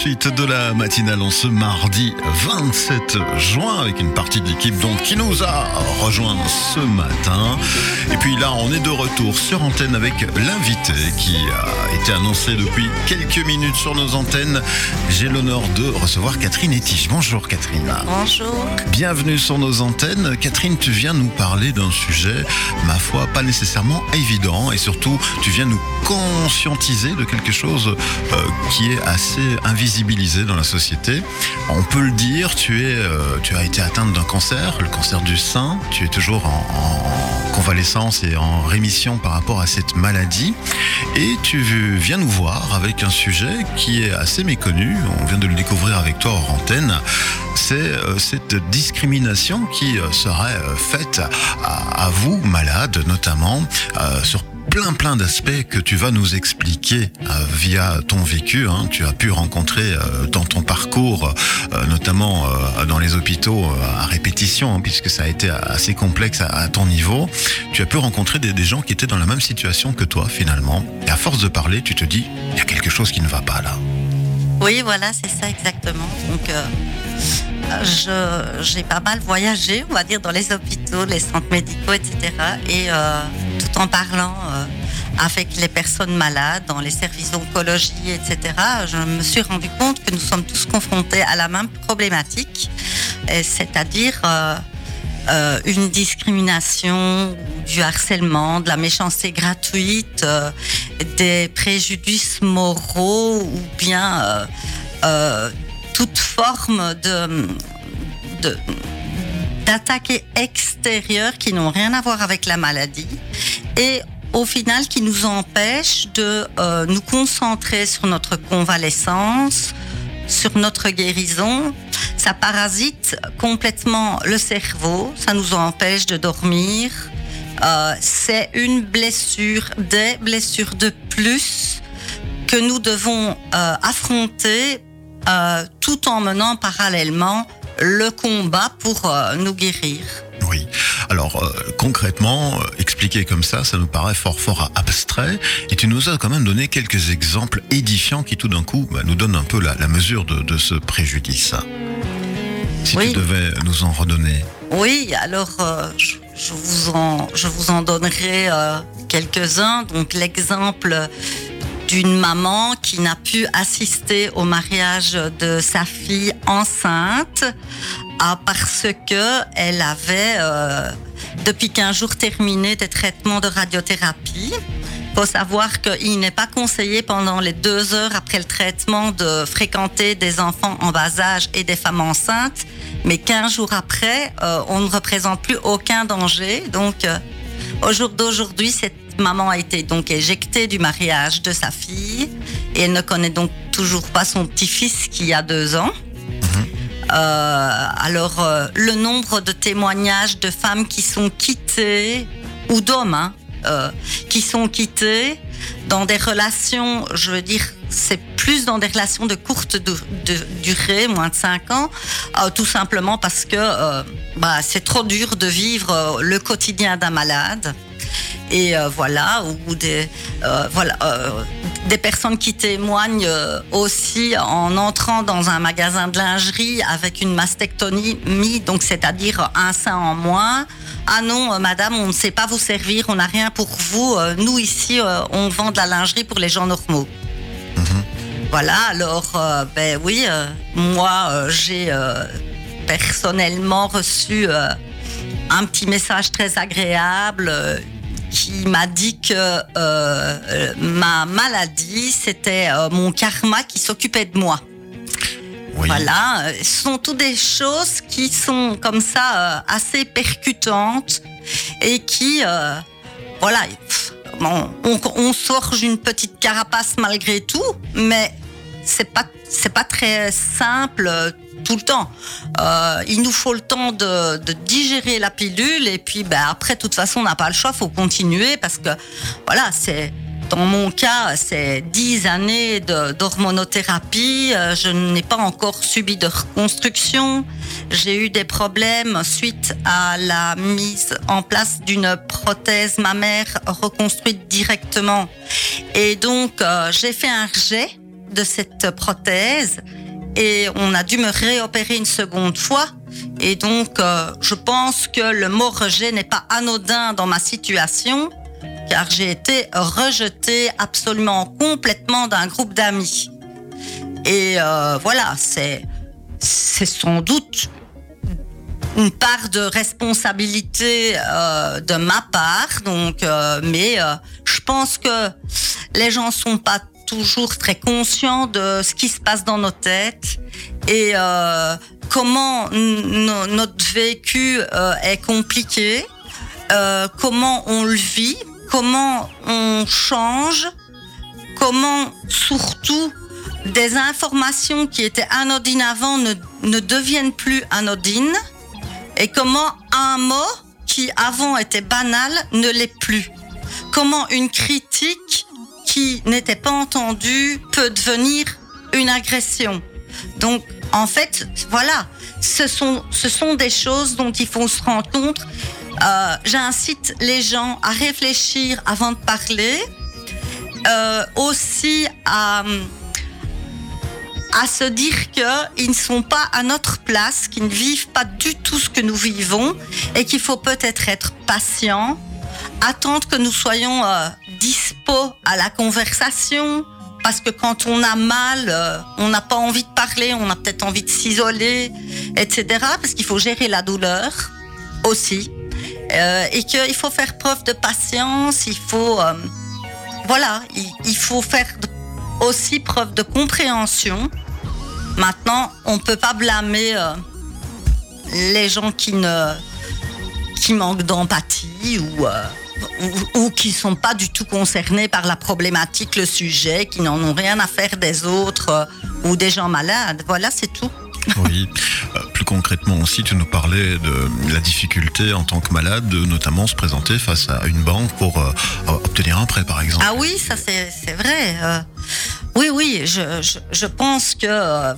suite de la matinale en ce mardi 27 juin avec une partie de l'équipe donc qui nous a rejoint ce matin. Et puis là, on est de retour sur antenne avec l'invité qui a été annoncé depuis quelques minutes sur nos antennes. J'ai l'honneur de recevoir Catherine Etich. Bonjour Catherine. Bonjour. Bienvenue sur nos antennes. Catherine, tu viens nous parler d'un sujet, ma foi, pas nécessairement évident et surtout, tu viens nous conscientiser de quelque chose euh, qui est assez dans la société. On peut le dire, euh, tu as été atteinte d'un cancer, le cancer du sein. Tu es toujours en, en convalescence et en rémission par rapport à cette maladie. Et tu viens nous voir avec un sujet qui est assez méconnu. On vient de le découvrir avec toi hors antenne. C'est euh, cette discrimination qui euh, serait faite à, à vous, malades, notamment, euh, sur plein plein d'aspects que tu vas nous expliquer euh, via ton vécu. Hein. Tu as pu rencontrer euh, dans ton parcours, euh, notamment dans les hôpitaux à répétition, hein, puisque ça a été assez complexe à, ton niveau. Tu as pu rencontrer des, gens qui étaient dans la même situation que toi finalement. Et à force de parler, tu te dis, il y a quelque chose qui ne va pas là. Oui, voilà, c'est ça exactement. Donc, j'ai pas mal voyagé, on va dire, dans les hôpitaux, les centres médicaux, etc. Et en parlant euh, avec les personnes malades, dans les services d'oncologie, etc., je me suis rendu compte que nous sommes tous confrontés à la même problématique, c'est-à-dire euh, euh, une discrimination, du harcèlement, de la méchanceté gratuite, des préjudices moraux ou bien toute forme de d'attaques extérieures qui n'ont rien à voir avec la maladie et au final qui nous empêchent de euh, nous concentrer sur notre convalescence, sur notre guérison. Ça parasite complètement le cerveau, ça nous empêche de dormir. Euh, c'est une blessure, des blessures de plus que nous devons euh, affronter tout en menant parallèlement le combat pour euh, nous guérir. Oui. Alors euh, concrètement, euh, expliqué comme ça, ça nous paraît fort fort abstrait. Et tu nous as quand même donné quelques exemples édifiants qui tout d'un coup bah, nous donnent un peu la, la mesure de, de, ce préjudice. Si oui. tu devais nous en redonner. Oui, alors euh, je, je, vous en, je vous en donnerai quelques-uns. Donc l'exemple d'une maman qui n'a pu assister au mariage de sa fille enceinte ah, parce que elle avait euh, depuis 15 jours terminé des traitements de radiothérapie. Il faut savoir qu'il n'est pas conseillé pendant les deux heures après le traitement de fréquenter des enfants en bas âge et des femmes enceintes, mais 15 jours après, euh, on ne représente plus aucun danger. Donc, euh, au jour d'aujourd'hui, cette maman a été donc éjectée du mariage de sa fille et elle ne connaît donc toujours pas son petit-fils qui a deux ans. Euh, alors, euh, le nombre de témoignages de femmes qui sont quittées, ou d'hommes, hein, euh, qui sont quittés dans des relations, je veux dire, c'est plus dans des relations de courte durée, moins de 5 ans, euh, tout simplement parce que euh, bah, c'est trop dur de vivre euh, le quotidien d'un malade. Et voilà, ou des, voilà, des personnes qui témoignent aussi en entrant dans un magasin de lingerie avec une mastectomie, donc c'est-à-dire un sein en moins. Ah non, madame, on ne sait pas vous servir, on n'a rien pour vous. Nous, ici, on vend de la lingerie pour les gens normaux. Voilà, alors, ben oui, moi, j'ai personnellement reçu un petit message très agréable qui m'a dit que euh, ma maladie, c'était euh, mon karma qui s'occupait de moi. Oui. Voilà, ce sont toutes des choses qui sont comme ça euh, assez percutantes et qui, euh, voilà, on, on, on forge une petite carapace malgré tout, mais c'est pas c'est pas très simple tout le temps. Euh, il nous faut le temps de, digérer la pilule et puis ben, après, de toute façon, on n'a pas le choix, faut continuer parce que voilà, c'est dans mon cas, c'est 10 années d'hormonothérapie. Euh, je n'ai pas encore subi de reconstruction. J'ai eu des problèmes suite à la mise en place d'une prothèse mammaire reconstruite directement. Et donc, euh, j'ai fait un rejet de cette prothèse et on a dû me réopérer une seconde fois. Et donc, euh, je pense que le mot rejet n'est pas anodin dans ma situation, car j'ai été rejetée absolument complètement d'un groupe d'amis. Et euh, voilà, c'est c'est sans doute une part de responsabilité euh, de ma part. Donc, mais je pense que les gens sont pas toujours très conscients de ce qui se passe dans nos têtes et euh, comment no- notre vécu euh, est compliqué, euh, comment on le vit, comment on change, comment surtout des informations qui étaient anodines avant ne, ne deviennent plus anodines et comment un mot qui avant était banal ne l'est plus. Comment une critique qui n'était pas entendue peut devenir une agression. Donc, en fait, voilà, ce sont, ce sont des choses dont il faut se rendre compte. Euh, J'incite les gens à réfléchir avant de parler, euh, aussi à, à se dire qu'ils ne sont pas à notre place, qu'ils ne vivent pas du tout ce que nous vivons et qu'il faut peut-être être patient, attendre que nous soyons euh, dispo à la conversation. Parce que quand on a mal, euh, on n'a pas envie de parler, on a peut-être envie de s'isoler, etc. Parce qu'il faut gérer la douleur aussi. Euh, et qu'il faut faire preuve de patience, il faut... euh, voilà, il, faut faire aussi preuve de compréhension. Maintenant, on peut pas blâmer les gens qui ne qui manquent d'empathie ou, ou qui sont pas du tout concernés par la problématique, le sujet, qui n'en ont rien à faire des autres euh, ou des gens malades. Voilà, c'est tout. Oui. Euh, plus concrètement aussi, tu nous parlais de la difficulté en tant que malade de notamment se présenter face à une banque pour euh, obtenir un prêt, par exemple. Ah oui, ça c'est c'est vrai. Euh, oui, oui, je, je, je pense que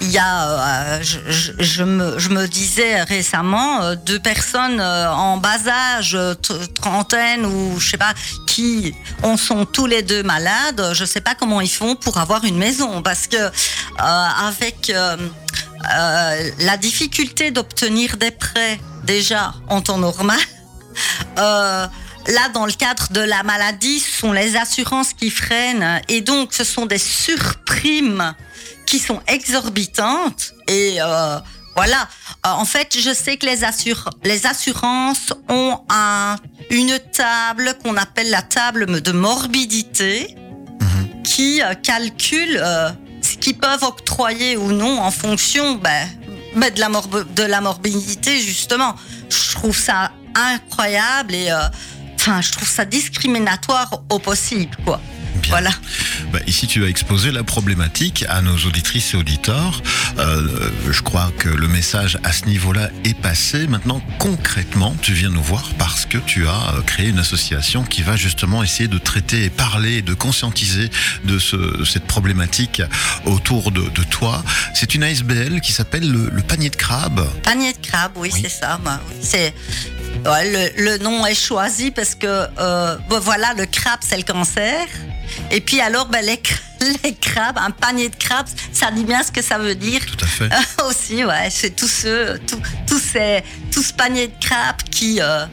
il y a, euh, je, me, disais récemment, euh, deux personnes euh, en bas âge, euh, trentaine ou je sais pas, qui on sont tous les deux malades. Je sais pas comment ils font pour avoir une maison parce que avec la difficulté d'obtenir des prêts déjà en temps normal. Là, dans le cadre de la maladie, ce sont les assurances qui freinent et donc ce sont des surprimes qui sont exorbitantes et euh, voilà. Euh, en fait, je sais que les, assur les assurances ont un, une table qu'on appelle la table de morbidité qui euh, calcule ce qu'ils peuvent octroyer ou non en fonction ben, ben, de, la de la morbidité justement. Je trouve ça incroyable et enfin je trouve ça discriminatoire au possible quoi. Bien. Voilà. Bah, ici, tu as exposé la problématique à nos auditrices et auditeurs. Euh, je crois que le message à ce niveau-là est passé. Maintenant, concrètement, tu viens nous voir parce que tu as euh, créé une association qui va justement essayer de traiter et parler, de conscientiser de, ce, de cette problématique autour de, de toi. C'est une ASBL qui s'appelle le, le panier de crabe. Panier de crabe, oui, Oui. c'est ça. oui. C'est ouais, le, le nom est choisi parce que euh, bon, voilà, le crabe c'est le cancer. Et puis alors, ben, les, cra- les crabes, un panier de crabes, ça dit bien ce que ça veut dire. Tout à fait. aussi, ouais, c'est tous ceux, tout, tous ces, tout ce panier de crabes qui, euh,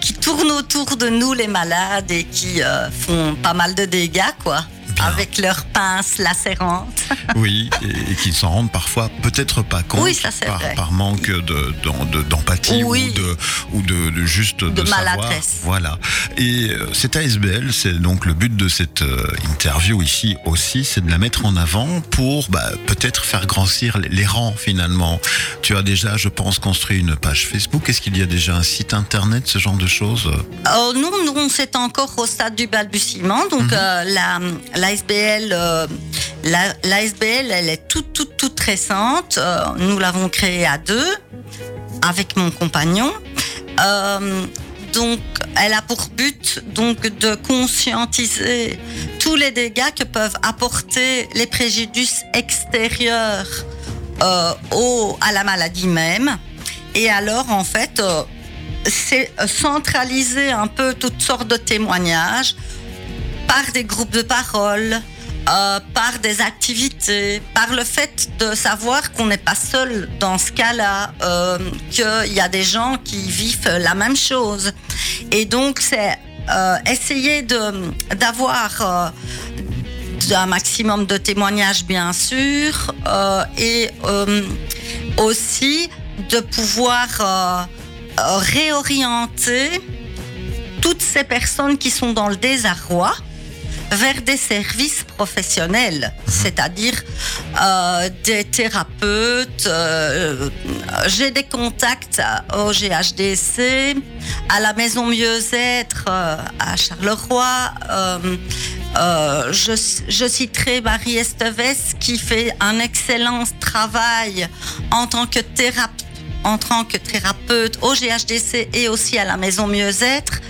qui tournent autour de nous, les malades, et qui euh, font pas mal de dégâts, quoi. Avec leurs pinces lacérantes. Oui, et, et qui ne s'en rendent parfois peut-être pas compte Oui, ça, c'est par, vrai. par manque de, d'en- de- d'empathie Oui. ou de ou de, de juste de, De savoir. maladresse. Voilà. Et euh, cette ASBL, c'est donc le but de cette euh, interview ici aussi, c'est de la mettre en avant pour bah, peut-être faire grossir les, les rangs finalement. Tu as déjà, je pense, construit une page Facebook. Est-ce qu'il y a déjà un site internet, ce genre de choses? Euh, nous, nous, c'est encore au stade du balbutiement. Donc, euh, la, l'ASBL, euh, elle est toute, toute, toute récente. Euh, nous l'avons créée à deux, avec mon compagnon. Euh, donc, elle a pour but donc de conscientiser tous les dégâts que peuvent apporter les préjudices extérieurs euh, au, à la maladie même. Et alors, en fait, c'est centraliser un peu toutes sortes de témoignages par des groupes de parole, euh, par des activités, par le fait de savoir qu'on n'est pas seul dans ce cas-là, euh, qu'il y a des gens qui vivent la même chose. Et donc, c'est euh, essayer d'avoir un maximum de témoignages, bien sûr, et aussi de pouvoir réorienter toutes ces personnes qui sont dans le désarroi vers des services professionnels, mhm. c'est-à-dire euh, des thérapeutes. Euh, j'ai des contacts au GHDC, à la Maison Mieux-être euh, à Charleroi. je, je, citerai Marie Esteves qui fait un excellent travail en tant que thérapeute en tant que thérapeute au GHDC et aussi à la Maison Mieux-être.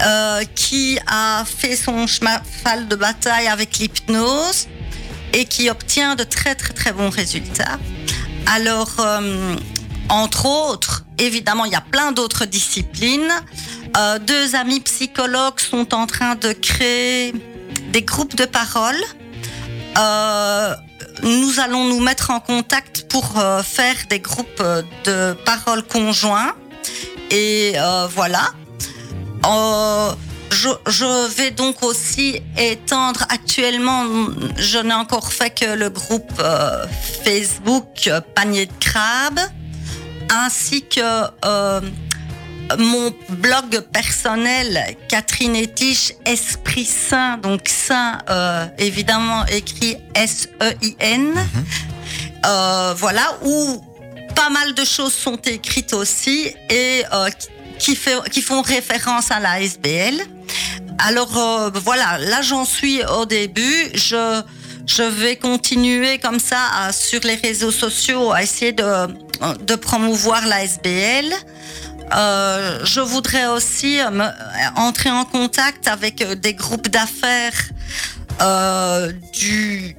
Euh, qui a fait son cheval de bataille avec l'hypnose et qui obtient de très très très bons résultats. Alors, euh, entre autres, évidemment, il y a plein d'autres disciplines. Euh, deux amis psychologues sont en train de créer des groupes de parole. nous allons nous mettre en contact pour faire des groupes de parole conjoints. Et voilà, euh, je, vais donc aussi étendre actuellement, je n'ai encore fait que le groupe euh, Facebook euh, Panier de Crabe, ainsi que mon blog personnel Catherine Etiche Esprit Saint, donc Saint évidemment écrit S-E-I-N. Mhm. voilà, où pas mal de choses sont écrites aussi et qui, font référence à la SBL. Alors euh, voilà, là j'en suis au début. Je, vais continuer comme ça sur les réseaux sociaux à essayer de, promouvoir la SBL. Euh, je voudrais aussi me, entrer en contact avec des groupes d'affaires euh,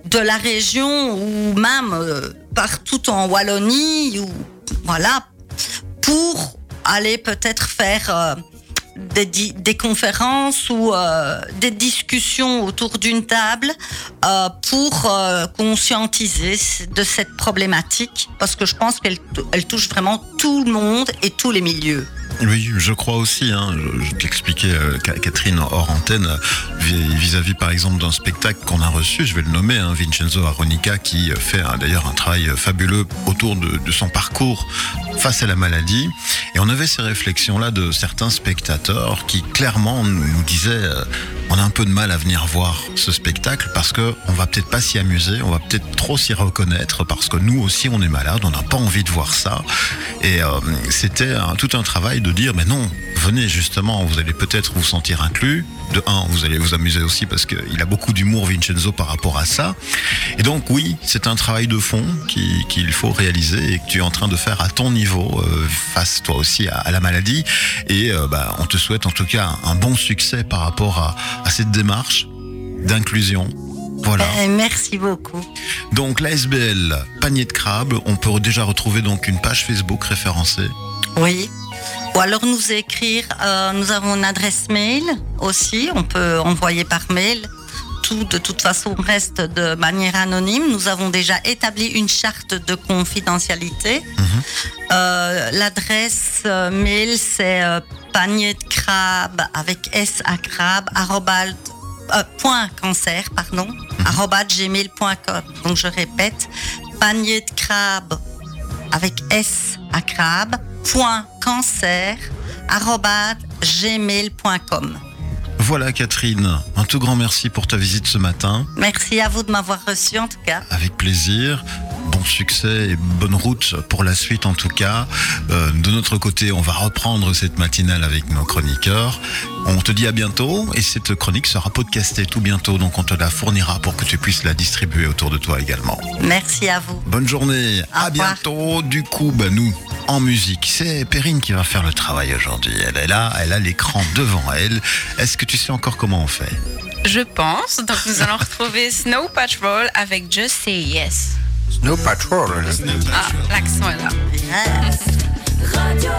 de la région ou même euh, partout en Wallonie, ou, voilà, pour aller peut-être faire euh, des, conférences ou euh, des discussions autour d'une table euh, pour conscientiser de cette problématique parce que je pense qu'elle elle touche vraiment tout le monde et tous les milieux. Oui, je crois aussi. Hein. Je, t'expliquais, euh, Catherine, hors antenne, vis-à-vis par exemple d'un spectacle qu'on a reçu, je vais le nommer, hein, Vincenzo Aronica, qui fait d'ailleurs un travail fabuleux autour de, son parcours face à la maladie. Et on avait ces réflexions-là de certains spectateurs qui clairement nous disaient euh, on a un peu de mal à venir voir ce spectacle parce que on va peut-être pas s'y amuser, on va peut-être trop s'y reconnaître parce que nous aussi on est malade, on n'a pas envie de voir ça. Et euh, c'était tout un travail de dire mais non, venez justement, vous allez peut-être vous sentir inclus. De un, vous allez vous amuser aussi parce qu'il a beaucoup d'humour Vincenzo par rapport à ça. Et donc oui, c'est un travail de fond qu'il faut réaliser et que tu es en train de faire à ton niveau euh, face toi aussi à, la maladie. Et euh, bah, on te souhaite en tout cas un bon succès par rapport à, à cette démarche d'inclusion. Voilà. Eh, merci beaucoup. Donc l'ASBL Panier de Crabe, on peut déjà retrouver donc une page Facebook référencée. Oui. Ou alors nous écrire, euh, nous avons une adresse mail aussi, on peut envoyer par mail. Tout de toute façon reste de manière anonyme. Nous avons déjà établi une charte de confidentialité. Mhm. Euh, l'adresse euh, mail c'est panier de crabe avec S à crabe, point cancer, pardon, gmail.com. Donc je répète, panier de crabe avec S à crabe, point cancer, gmail.com. Voilà Catherine, un tout grand merci pour ta visite ce matin. Merci à vous de m'avoir reçu en tout cas. Avec plaisir bon succès et bonne route pour la suite en tout cas. Euh, de notre côté, on va reprendre cette matinale avec nos chroniqueurs. On te dit à bientôt et cette chronique sera podcastée tout bientôt, donc on te la fournira pour que tu puisses la distribuer autour de toi également. Merci à vous. Bonne journée, à bientôt. Du coup, bah, nous, en musique, c'est Perrine qui va faire le travail aujourd'hui. Elle est là, elle a l'écran devant elle. Est-ce que tu sais encore comment on fait? Je pense. Donc nous allons retrouver Snow Patrol avec Just Say Yes. Snow Patrol. Ah, l'accent est là. Radio.